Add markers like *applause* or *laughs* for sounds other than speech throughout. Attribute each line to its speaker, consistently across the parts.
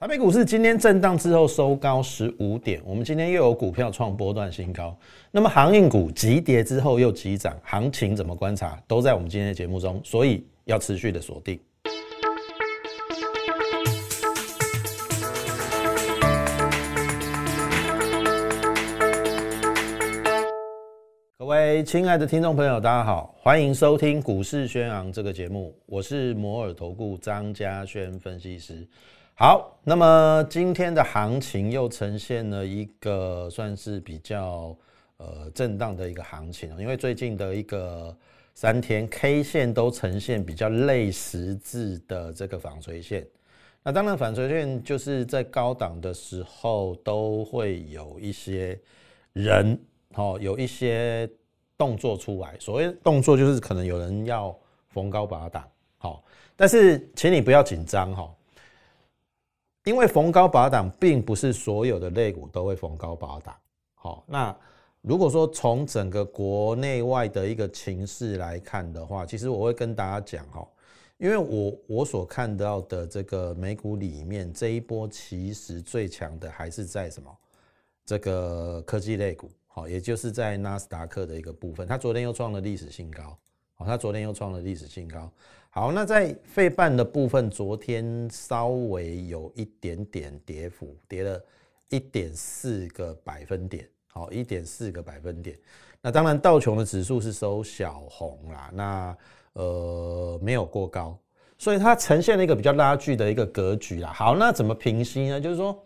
Speaker 1: 台北股市今天震荡之后收高十五点，我们今天又有股票创波段新高。那么航运股急跌之后又急涨，行情怎么观察，都在我们今天的节目中，所以要持续的锁定。各位亲爱的听众朋友，大家好，欢迎收听《股市宣昂》这个节目，我是摩尔投顾张家轩分析师。好，那么今天的行情又呈现了一个算是比较呃震荡的一个行情因为最近的一个三天 K 线都呈现比较类十字的这个纺锤线。那当然，纺锤线就是在高档的时候都会有一些人哦，有一些动作出来。所谓动作就是可能有人要逢高把它打好，但是请你不要紧张哈。因为逢高拔档，并不是所有的类股都会逢高拔档。好，那如果说从整个国内外的一个情势来看的话，其实我会跟大家讲哈，因为我我所看到的这个美股里面，这一波其实最强的还是在什么？这个科技类股，好，也就是在纳斯达克的一个部分，它昨天又创了历史新高。好，它昨天又创了历史新高。好，那在费半的部分，昨天稍微有一点点跌幅，跌了一点四个百分点。好，一点四个百分点。那当然，道琼的指数是收小红啦，那呃没有过高，所以它呈现了一个比较拉锯的一个格局啦。好，那怎么平息呢？就是说，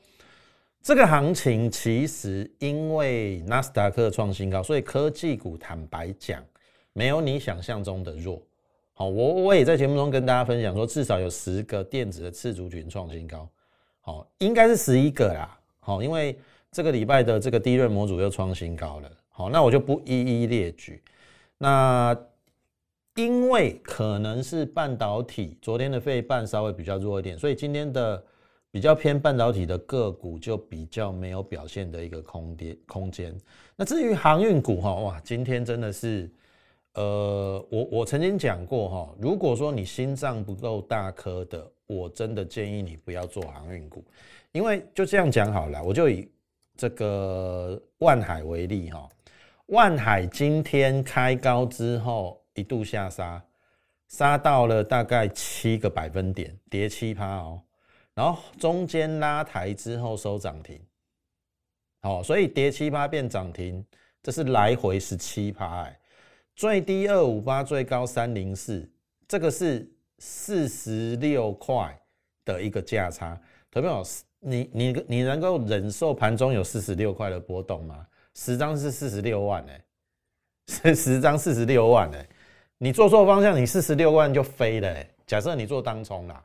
Speaker 1: 这个行情其实因为纳斯达克创新高，所以科技股坦白讲，没有你想象中的弱。好，我我也在节目中跟大家分享说，至少有十个电子的次族群创新高，好，应该是十一个啦。好，因为这个礼拜的这个低润模组又创新高了。好，那我就不一一列举。那因为可能是半导体，昨天的费半稍微比较弱一点，所以今天的比较偏半导体的个股就比较没有表现的一个空跌空间。那至于航运股哈，哇，今天真的是。呃，我我曾经讲过哈，如果说你心脏不够大颗的，我真的建议你不要做航运股，因为就这样讲好了，我就以这个万海为例哈，万海今天开高之后一度下杀，杀到了大概七个百分点，跌七趴哦，然后中间拉抬之后收涨停，好，所以跌七趴变涨停，这是来回十七趴哎。最低二五八，最高三零四，这个是四十六块的一个价差。投票，你你你能够忍受盘中有四十六块的波动吗？十张是四十六万哎，是 *laughs* 十张四十六万哎，你做错方向，你四十六万就飞了哎。假设你做当冲啦，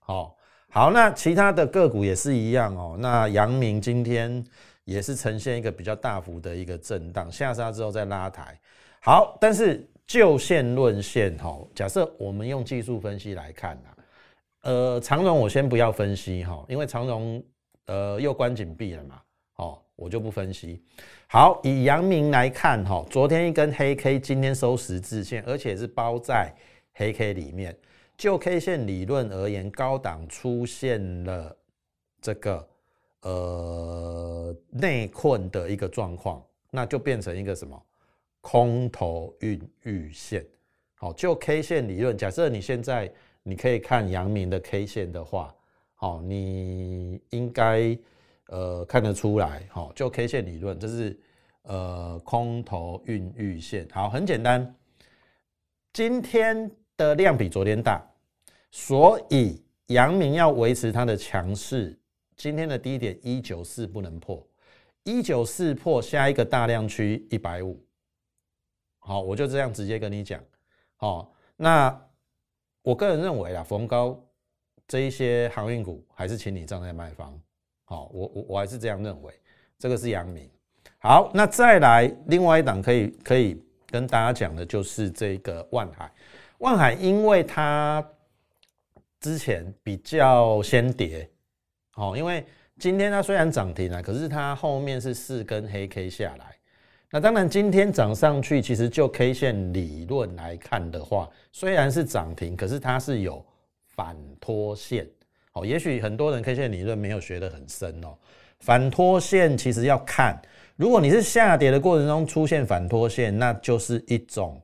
Speaker 1: 好，好，那其他的个股也是一样哦。那阳明今天也是呈现一个比较大幅的一个震荡，下杀之后再拉抬。好，但是就线论线哈，假设我们用技术分析来看呐，呃，长荣我先不要分析哈，因为长荣呃又关紧闭了嘛，哦，我就不分析。好，以阳明来看哈，昨天一根黑 K，今天收十字线，而且是包在黑 K 里面。就 K 线理论而言，高档出现了这个呃内困的一个状况，那就变成一个什么？空头孕育线，好，就 K 线理论，假设你现在你可以看阳明的 K 线的话，好，你应该呃看得出来，好，就 K 线理论，这是呃空头孕育线，好，很简单，今天的量比昨天大，所以阳明要维持它的强势，今天的低点一九四不能破，一九四破下一个大量区一百五。好，我就这样直接跟你讲。好，那我个人认为啊，逢高这一些航运股还是请你站在卖方。好，我我我还是这样认为。这个是阳明。好，那再来另外一档可以可以跟大家讲的就是这个万海。万海因为它之前比较先跌，好，因为今天它虽然涨停了，可是它后面是四根黑 K 下来。那当然，今天涨上去，其实就 K 线理论来看的话，虽然是涨停，可是它是有反拖线，好，也许很多人 K 线理论没有学得很深哦。反拖线其实要看，如果你是下跌的过程中出现反拖线，那就是一种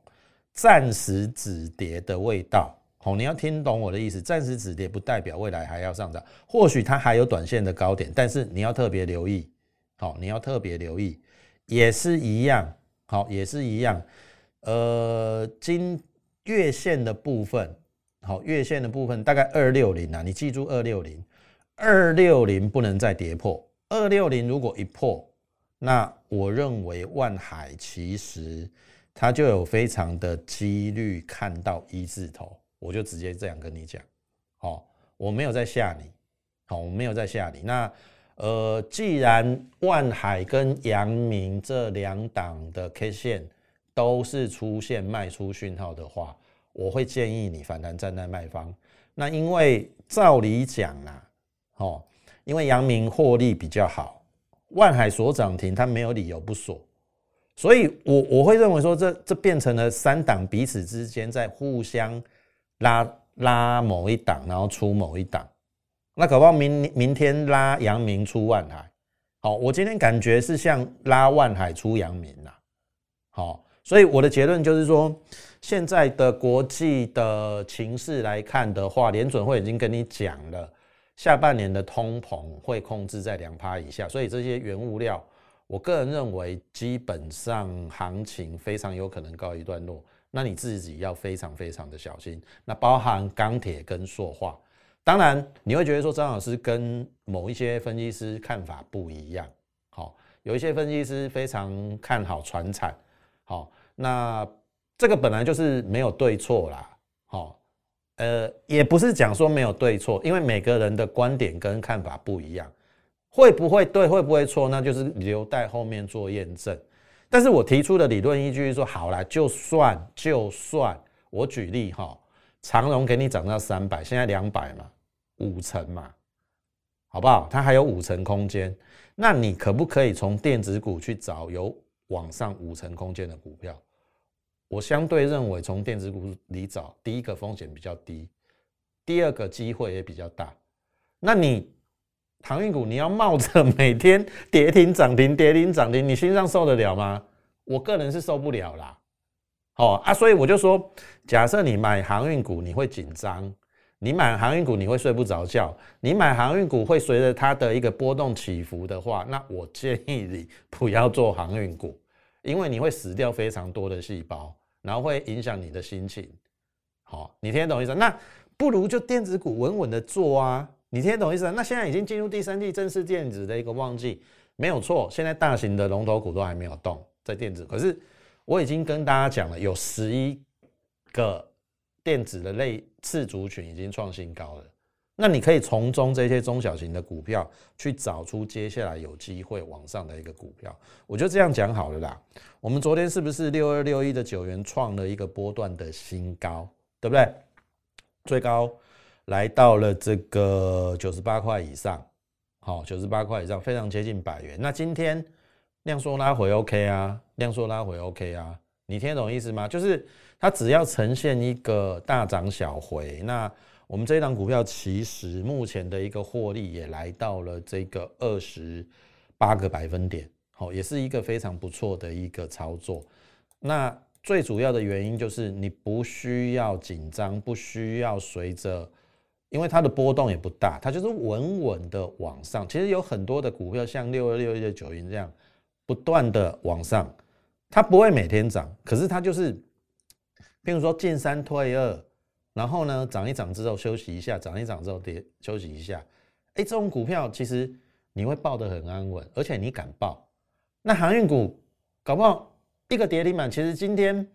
Speaker 1: 暂时止跌的味道。好，你要听懂我的意思，暂时止跌不代表未来还要上涨，或许它还有短线的高点，但是你要特别留意。好，你要特别留意，也是一样。好，也是一样。呃，今月线的部分，好，月线的部分大概二六零啊，你记住二六零，二六零不能再跌破。二六零如果一破，那我认为万海其实它就有非常的几率看到一字头，我就直接这样跟你讲，好，我没有在吓你，好，我没有在吓你。那呃，既然万海跟阳明这两档的 K 线都是出现卖出讯号的话，我会建议你反弹站在卖方。那因为照理讲啊，哦。因为阳明获利比较好，万海锁涨停，它没有理由不锁，所以我我会认为说，这这变成了三档彼此之间在互相拉拉某一档，然后出某一档，那搞不好明明天拉阳明出万海，好，我今天感觉是像拉万海出阳明啦，好，所以我的结论就是说，现在的国际的情势来看的话，联准会已经跟你讲了。下半年的通膨会控制在两趴以下，所以这些原物料，我个人认为基本上行情非常有可能告一段落。那你自己要非常非常的小心。那包含钢铁跟塑化，当然你会觉得说张老师跟某一些分析师看法不一样。好，有一些分析师非常看好船产。好，那这个本来就是没有对错啦。好。呃，也不是讲说没有对错，因为每个人的观点跟看法不一样，会不会对，会不会错，那就是留待后面做验证。但是我提出的理论依据是说，好了，就算就算我举例哈，长荣给你涨到三百，现在两百嘛，五成嘛，好不好？它还有五成空间，那你可不可以从电子股去找有往上五成空间的股票？我相对认为，从电子股里找，第一个风险比较低，第二个机会也比较大。那你航运股，你要冒着每天跌停涨停、跌停涨停，你心上受得了吗？我个人是受不了啦。哦啊，所以我就说，假设你买航运股，你会紧张；你买航运股，你会睡不着觉；你买航运股会随着它的一个波动起伏的话，那我建议你不要做航运股。因为你会死掉非常多的细胞，然后会影响你的心情。好，你听得懂意思？那不如就电子股稳稳的做啊！你听得懂意思？那现在已经进入第三季正式电子的一个旺季，没有错。现在大型的龙头股都还没有动在电子，可是我已经跟大家讲了，有十一个电子的类次族群已经创新高了。那你可以从中这些中小型的股票去找出接下来有机会往上的一个股票，我就这样讲好了啦。我们昨天是不是六二六一的九元创了一个波段的新高，对不对？最高来到了这个九十八块以上，好，九十八块以上，非常接近百元。那今天量缩拉回 OK 啊，量缩拉回 OK 啊，你听懂意思吗？就是它只要呈现一个大涨小回，那。我们这一档股票其实目前的一个获利也来到了这个二十八个百分点，好，也是一个非常不错的一个操作。那最主要的原因就是你不需要紧张，不需要随着，因为它的波动也不大，它就是稳稳的往上。其实有很多的股票像六二六一的九云这样，不断的往上，它不会每天涨，可是它就是，譬如说进三退二。然后呢，涨一涨之后休息一下，涨一涨之后跌休息一下。哎，这种股票其实你会抱得很安稳，而且你敢抱。那航运股搞不好一个跌停板，其实今天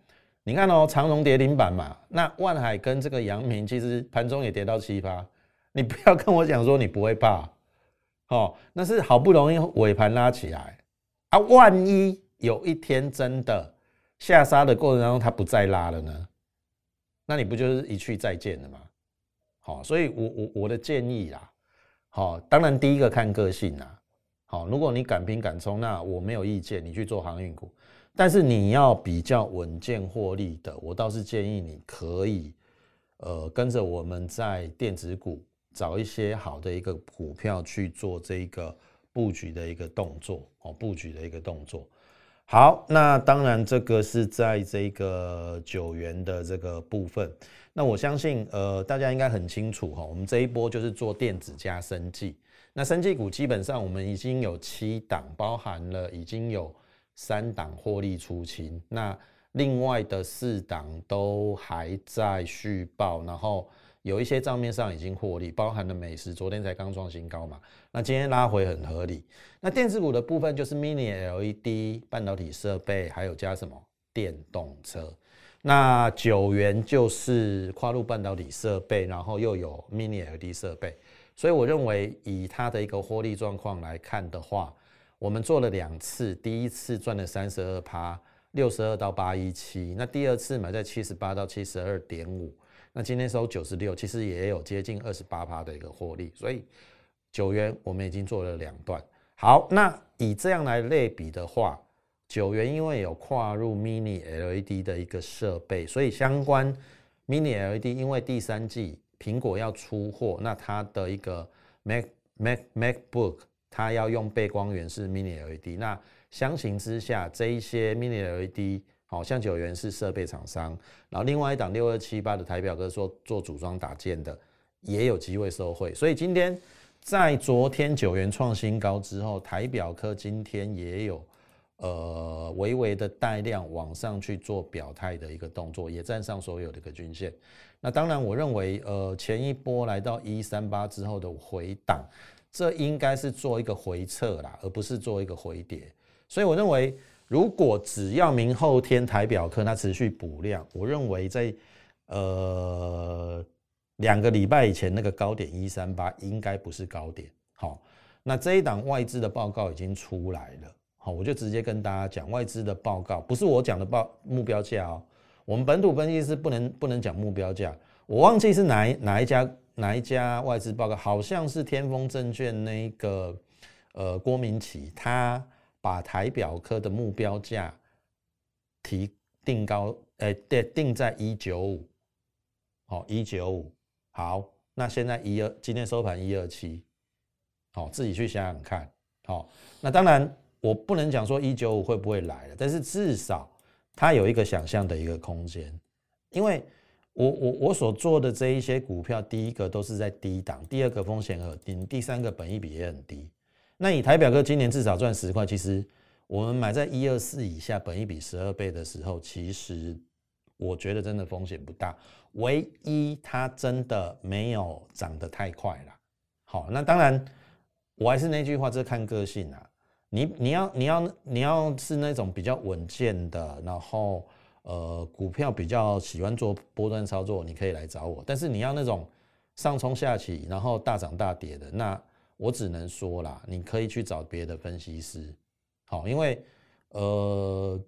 Speaker 1: 你看哦，长荣跌停板嘛，那万海跟这个阳明其实盘中也跌到七八。你不要跟我讲说你不会怕，哦，那是好不容易尾盘拉起来啊，万一有一天真的下杀的过程当中它不再拉了呢？那你不就是一去再见了吗？好，所以我我我的建议啦，好，当然第一个看个性啦，好，如果你敢拼敢冲，那我没有意见，你去做航运股，但是你要比较稳健获利的，我倒是建议你可以，呃，跟着我们在电子股，找一些好的一个股票去做这个布局的一个动作哦，布局的一个动作。好，那当然这个是在这个九元的这个部分。那我相信，呃，大家应该很清楚哈，我们这一波就是做电子加生技。那生技股基本上我们已经有七档，包含了已经有三档获利出清，那另外的四档都还在续报，然后。有一些账面上已经获利，包含了美食，昨天才刚创新高嘛，那今天拉回很合理。那电子股的部分就是 Mini LED 半导体设备，还有加什么电动车。那九元就是跨入半导体设备，然后又有 Mini LED 设备，所以我认为以它的一个获利状况来看的话，我们做了两次，第一次赚了三十二趴，六十二到八一七，那第二次买在七十八到七十二点五。那今天收九十六，其实也有接近二十八趴的一个获利，所以九元我们已经做了两段。好，那以这样来类比的话，九元因为有跨入 Mini LED 的一个设备，所以相关 Mini LED 因为第三季苹果要出货，那它的一个 Mac Mac MacBook 它要用背光源是 Mini LED，那相形之下这一些 Mini LED。好像九元是设备厂商，然后另外一档六二七八的台表哥说做组装打件的也有机会收汇，所以今天在昨天九元创新高之后，台表科今天也有呃微微的带量往上去做表态的一个动作，也站上所有的一个均线。那当然，我认为呃前一波来到一三八之后的回档，这应该是做一个回撤啦，而不是做一个回跌。所以我认为。如果只要明后天台表科它持续补量，我认为在呃两个礼拜以前那个高点一三八应该不是高点。好，那这一档外资的报告已经出来了。好，我就直接跟大家讲外资的报告，不是我讲的报目标价哦。我们本土分析师不能不能讲目标价，我忘记是哪一哪一家哪一家外资报告，好像是天风证券那一个呃郭明奇他。把台表科的目标价提定高，诶，对，定在一九五，好，一九五，好，那现在一二，今天收盘一二七，好，自己去想想看，好，那当然我不能讲说一九五会不会来了，但是至少它有一个想象的一个空间，因为我我我所做的这一些股票，第一个都是在低档，第二个风险很低，第三个本益比也很低。那以台表哥今年至少赚十块，其实我们买在一二四以下，本一比十二倍的时候，其实我觉得真的风险不大。唯一它真的没有涨得太快了。好，那当然我还是那句话，这看个性啊。你你要你要你要是那种比较稳健的，然后呃股票比较喜欢做波段操作，你可以来找我。但是你要那种上冲下起，然后大涨大跌的那。我只能说啦，你可以去找别的分析师，好，因为呃，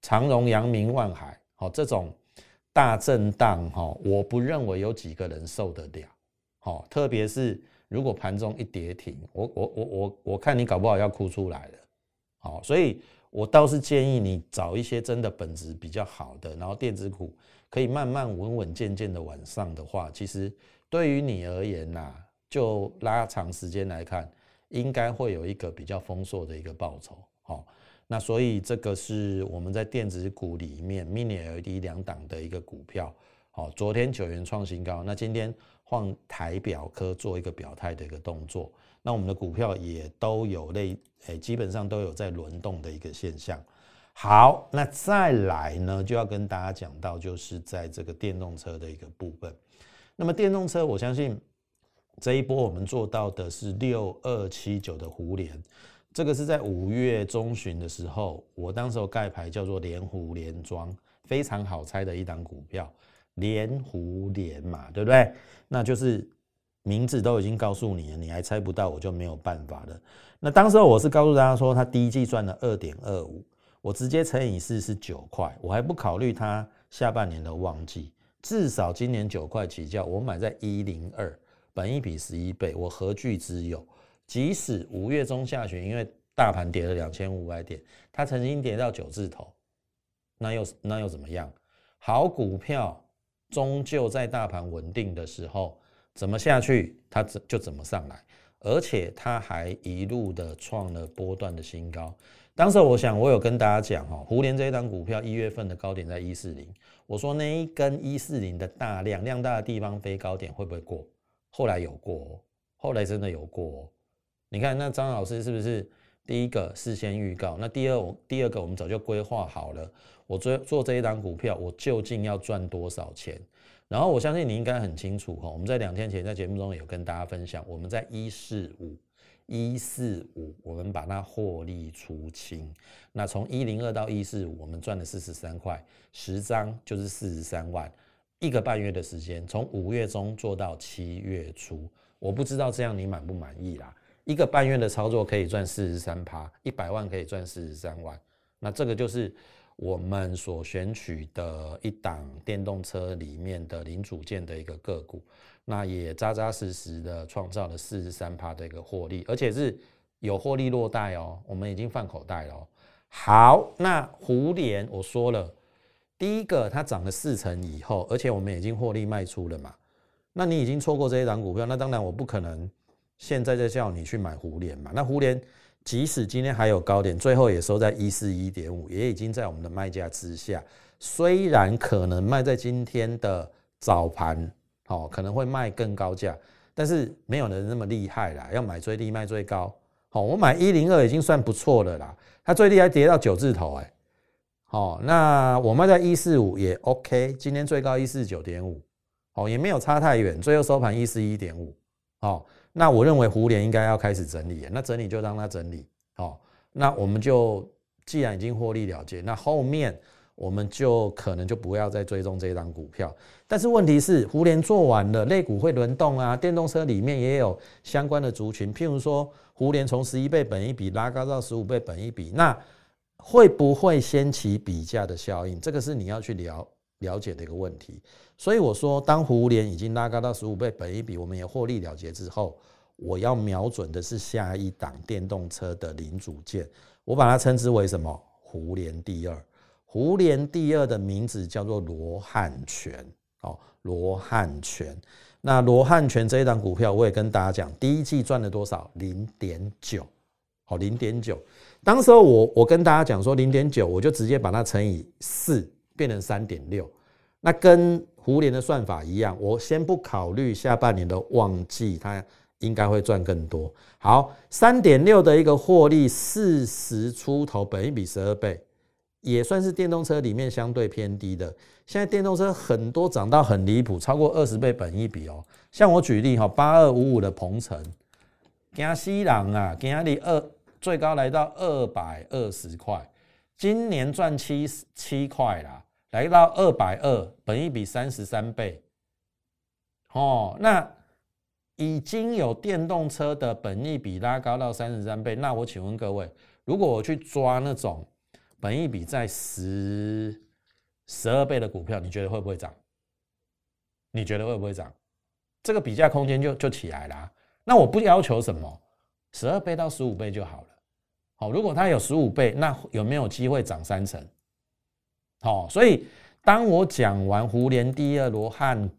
Speaker 1: 长荣、阳明、万海，好这种大震荡，哈，我不认为有几个人受得了，好，特别是如果盘中一跌停，我我我我我看你搞不好要哭出来了，好，所以我倒是建议你找一些真的本质比较好的，然后电子股可以慢慢稳稳健健的往上的话，其实对于你而言呐。就拉长时间来看，应该会有一个比较丰硕的一个报酬。好，那所以这个是我们在电子股里面 Mini LED 两档的一个股票。好，昨天九元创新高，那今天换台表科做一个表态的一个动作。那我们的股票也都有类，诶，基本上都有在轮动的一个现象。好，那再来呢，就要跟大家讲到，就是在这个电动车的一个部分。那么电动车，我相信。这一波我们做到的是六二七九的湖联，这个是在五月中旬的时候，我当时候盖牌叫做连湖连庄，非常好猜的一档股票，连湖连嘛，对不对？那就是名字都已经告诉你了，你还猜不到，我就没有办法了。那当时候我是告诉大家说，它第一季赚了二点二五，我直接乘以四是九块，我还不考虑它下半年的旺季，至少今年九块起价，我买在一零二。本一比十一倍，我何惧之有？即使五月中下旬，因为大盘跌了两千五百点，它曾经跌到九字头，那又那又怎么样？好股票终究在大盘稳定的时候，怎么下去它怎就怎么上来，而且它还一路的创了波段的新高。当时我想我有跟大家讲哈，胡联这一档股票一月份的高点在一四零，我说那一根一四零的大量量大的地方飞高点会不会过？后来有过，后来真的有过。你看那张老师是不是第一个事先预告？那第二我第二个我们早就规划好了，我做做这一档股票，我究竟要赚多少钱？然后我相信你应该很清楚哈，我们在两天前在节目中有跟大家分享，我们在一四五。一四五，我们把它获利出清。那从一零二到一四五，我们赚了四十三块，十张就是四十三万。一个半月的时间，从五月中做到七月初，我不知道这样你满不满意啦？一个半月的操作可以赚四十三趴，一百万可以赚四十三万。那这个就是我们所选取的一档电动车里面的零组件的一个个股。那也扎扎实实的创造了四十三趴的一个获利，而且是有获利落袋哦，我们已经放口袋了。好，那胡联我说了，第一个它涨了四成以后，而且我们已经获利卖出了嘛。那你已经错过这一档股票，那当然我不可能现在再叫你去买胡联嘛。那胡联即使今天还有高点，最后也收在一四一点五，也已经在我们的卖价之下，虽然可能卖在今天的早盘。好，可能会卖更高价，但是没有人那么厉害啦，要买最低卖最高。好，我买一零二已经算不错了啦，它最低还跌到九字头哎。哦，那我卖在一四五也 OK，今天最高一四九点五，哦，也没有差太远，最后收盘一四一点五。哦，那我认为胡联应该要开始整理，那整理就让它整理。好，那我们就既然已经获利了结，那后面。我们就可能就不要再追踪这张股票，但是问题是，胡联做完了，类股会轮动啊，电动车里面也有相关的族群，譬如说，胡联从十一倍本一比拉高到十五倍本一比，那会不会掀起比价的效应？这个是你要去了了解的一个问题。所以我说，当胡联已经拉高到十五倍本一比，我们也获利了结之后，我要瞄准的是下一档电动车的零组件，我把它称之为什么？胡联第二。胡联第二的名字叫做罗汉拳，哦，罗汉拳。那罗汉拳这一档股票，我也跟大家讲，第一季赚了多少？零点九，好，零点九。当时候我我跟大家讲说零点九，我就直接把它乘以四，变成三点六。那跟胡联的算法一样，我先不考虑下半年的旺季，它应该会赚更多。好，三点六的一个获利，四十出头，本一比十二倍。也算是电动车里面相对偏低的。现在电动车很多涨到很离谱，超过二十倍本一比哦。像我举例哈，八二五五的鹏程，加西朗啊，今日二最高来到二百二十块，今年赚七七块啦，来到二百二，本一比三十三倍。哦，那已经有电动车的本益比拉高到三十三倍，那我请问各位，如果我去抓那种？本一比在十十二倍的股票，你觉得会不会涨？你觉得会不会涨？这个比价空间就就起来了。那我不要求什么，十二倍到十五倍就好了。好，如果它有十五倍，那有没有机会涨三成？好，所以当我讲完胡联第二罗汉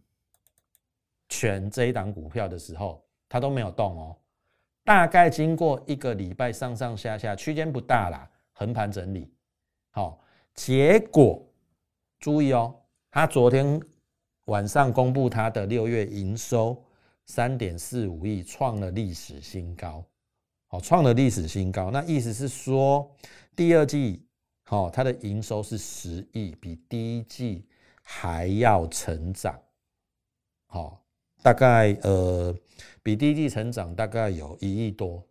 Speaker 1: 全这一档股票的时候，它都没有动哦。大概经过一个礼拜上上下下，区间不大啦，横盘整理。好，结果注意哦，他昨天晚上公布他的六月营收三点四五亿，创了历史新高。创了历史新高，那意思是说第二季好，它的营收是十亿，比第一季还要成长。好，大概呃比第一季成长大概有一亿多。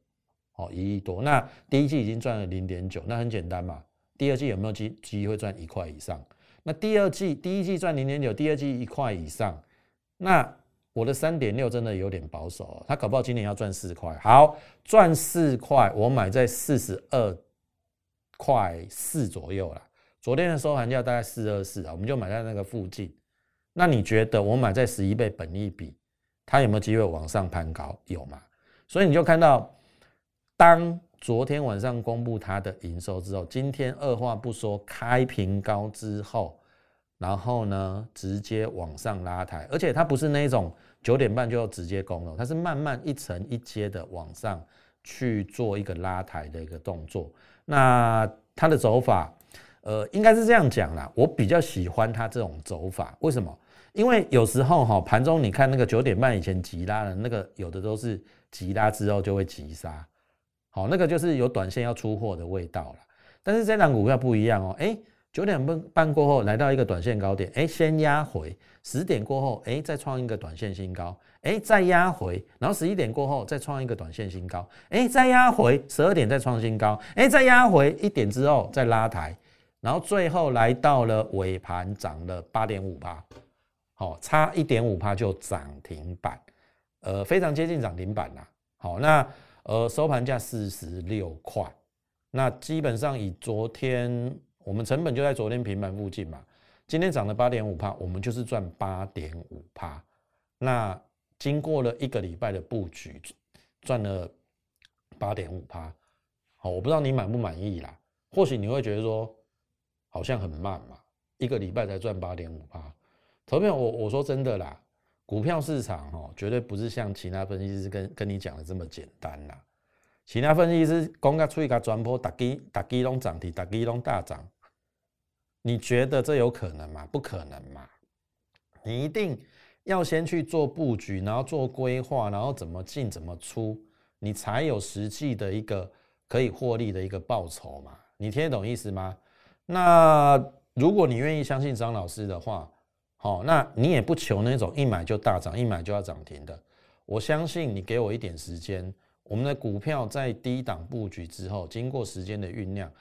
Speaker 1: 好，一亿多。那第一季已经赚了零点九，那很简单嘛。第二季有没有机机会赚一块以上？那第二季第一季赚零点九，第二季一块以上，那我的三点六真的有点保守哦，他搞不好今年要赚四块。好，赚四块，我买在四十二块四左右了。昨天的收盘价大概四二四啊，我们就买在那个附近。那你觉得我买在十一倍本益比，它有没有机会往上攀高？有吗？所以你就看到当。昨天晚上公布它的营收之后，今天二话不说开平高之后，然后呢直接往上拉抬，而且它不是那种九点半就直接攻了，它是慢慢一层一阶的往上去做一个拉抬的一个动作。那它的走法，呃，应该是这样讲啦，我比较喜欢它这种走法，为什么？因为有时候哈盘中你看那个九点半以前急拉的那个，有的都是急拉之后就会急杀，好，那个就是有短线要出货的味道了。但是这档股票不一样哦，哎，九点半半过后来到一个短线高点，哎，先压回，十点过后，哎，再创一个短线新高，哎，再压回，然后十一点过后再创一个短线新高，哎，再压回，十二点再创新高，哎，再压回一点之后再拉抬，然后最后来到了尾盘涨了八点五八。好，差一点五八就涨停板，呃，非常接近涨停板啦。好，那呃收盘价四十六块，那基本上以昨天我们成本就在昨天平盘附近嘛，今天涨了八点五帕，我们就是赚八点五帕。那经过了一个礼拜的布局，赚了八点五帕。好，我不知道你满不满意啦？或许你会觉得说好像很慢嘛，一个礼拜才赚八点五帕。投票，我我说真的啦，股票市场哦，绝对不是像其他分析师跟跟你讲的这么简单啦。其他分析师公开出一个转播，打基打基隆涨停，打基隆大涨，你觉得这有可能吗？不可能嘛！你一定要先去做布局，然后做规划，然后怎么进怎么出，你才有实际的一个可以获利的一个报酬嘛？你听得懂意思吗？那如果你愿意相信张老师的话，好，那你也不求那种一买就大涨，一买就要涨停的。我相信你给我一点时间，我们的股票在低档布局之后，经过时间的酝酿，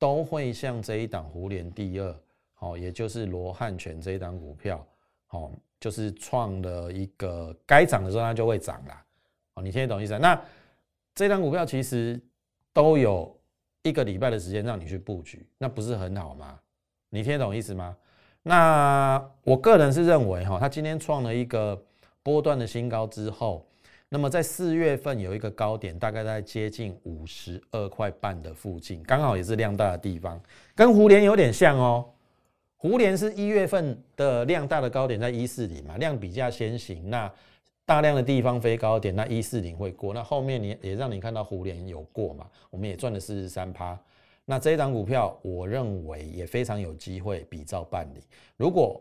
Speaker 1: 都会像这一档湖联第二，好，也就是罗汉拳这一档股票，好，就是创了一个该涨的时候它就会涨啦。好，你听得懂意思？那这档股票其实都有一个礼拜的时间让你去布局，那不是很好吗？你听得懂意思吗？那我个人是认为哈，它今天创了一个波段的新高之后，那么在四月份有一个高点，大概在接近五十二块半的附近，刚好也是量大的地方，跟胡联有点像哦。胡联是一月份的量大的高点在一四零嘛，量比较先行，那大量的地方飞高点，那一四零会过，那后面你也让你看到胡联有过嘛，我们也赚了四十三趴。那这一档股票，我认为也非常有机会比照办理。如果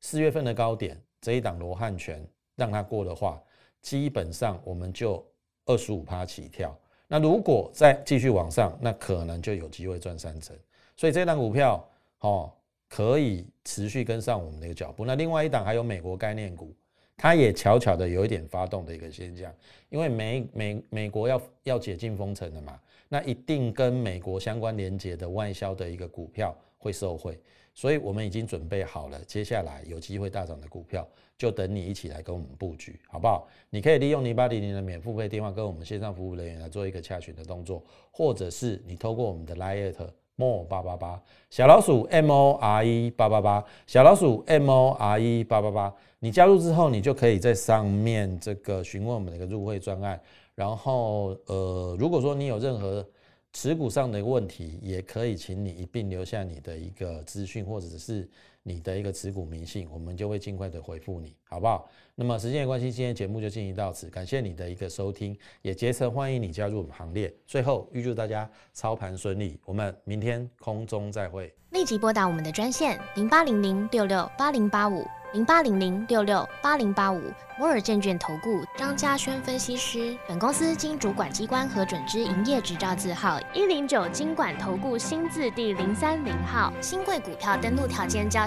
Speaker 1: 四月份的高点这一档罗汉拳让它过的话，基本上我们就二十五趴起跳。那如果再继续往上，那可能就有机会赚三成。所以这档股票哦，可以持续跟上我们的一个脚步。那另外一档还有美国概念股，它也巧巧的有一点发动的一个现象，因为美美美国要要解禁封城了嘛。那一定跟美国相关联结的外销的一个股票会受惠，所以我们已经准备好了，接下来有机会大涨的股票，就等你一起来跟我们布局，好不好？你可以利用零八零零的免付费电话跟我们线上服务人员来做一个洽询的动作，或者是你透过我们的 Line more 八八八小老鼠 M O R E 八八八小老鼠 M O R E 八八八，你加入之后，你就可以在上面这个询问我们的一个入会专案。然后，呃，如果说你有任何持股上的问题，也可以请你一并留下你的一个资讯，或者是你的一个持股明信，我们就会尽快的回复你，好不好？那么时间的关系，今天节目就进行到此，感谢你的一个收听，也竭诚欢迎你加入我们行列。最后预祝大家操盘顺利，我们明天空中再会。
Speaker 2: 立即拨打我们的专线零八零零六六八零八五。零八零零六六八零八五摩尔证券投顾张嘉轩分析师，本公司经主管机关核准之营业执照字号一零九金管投顾新字第零三零号。新贵股票登录条件较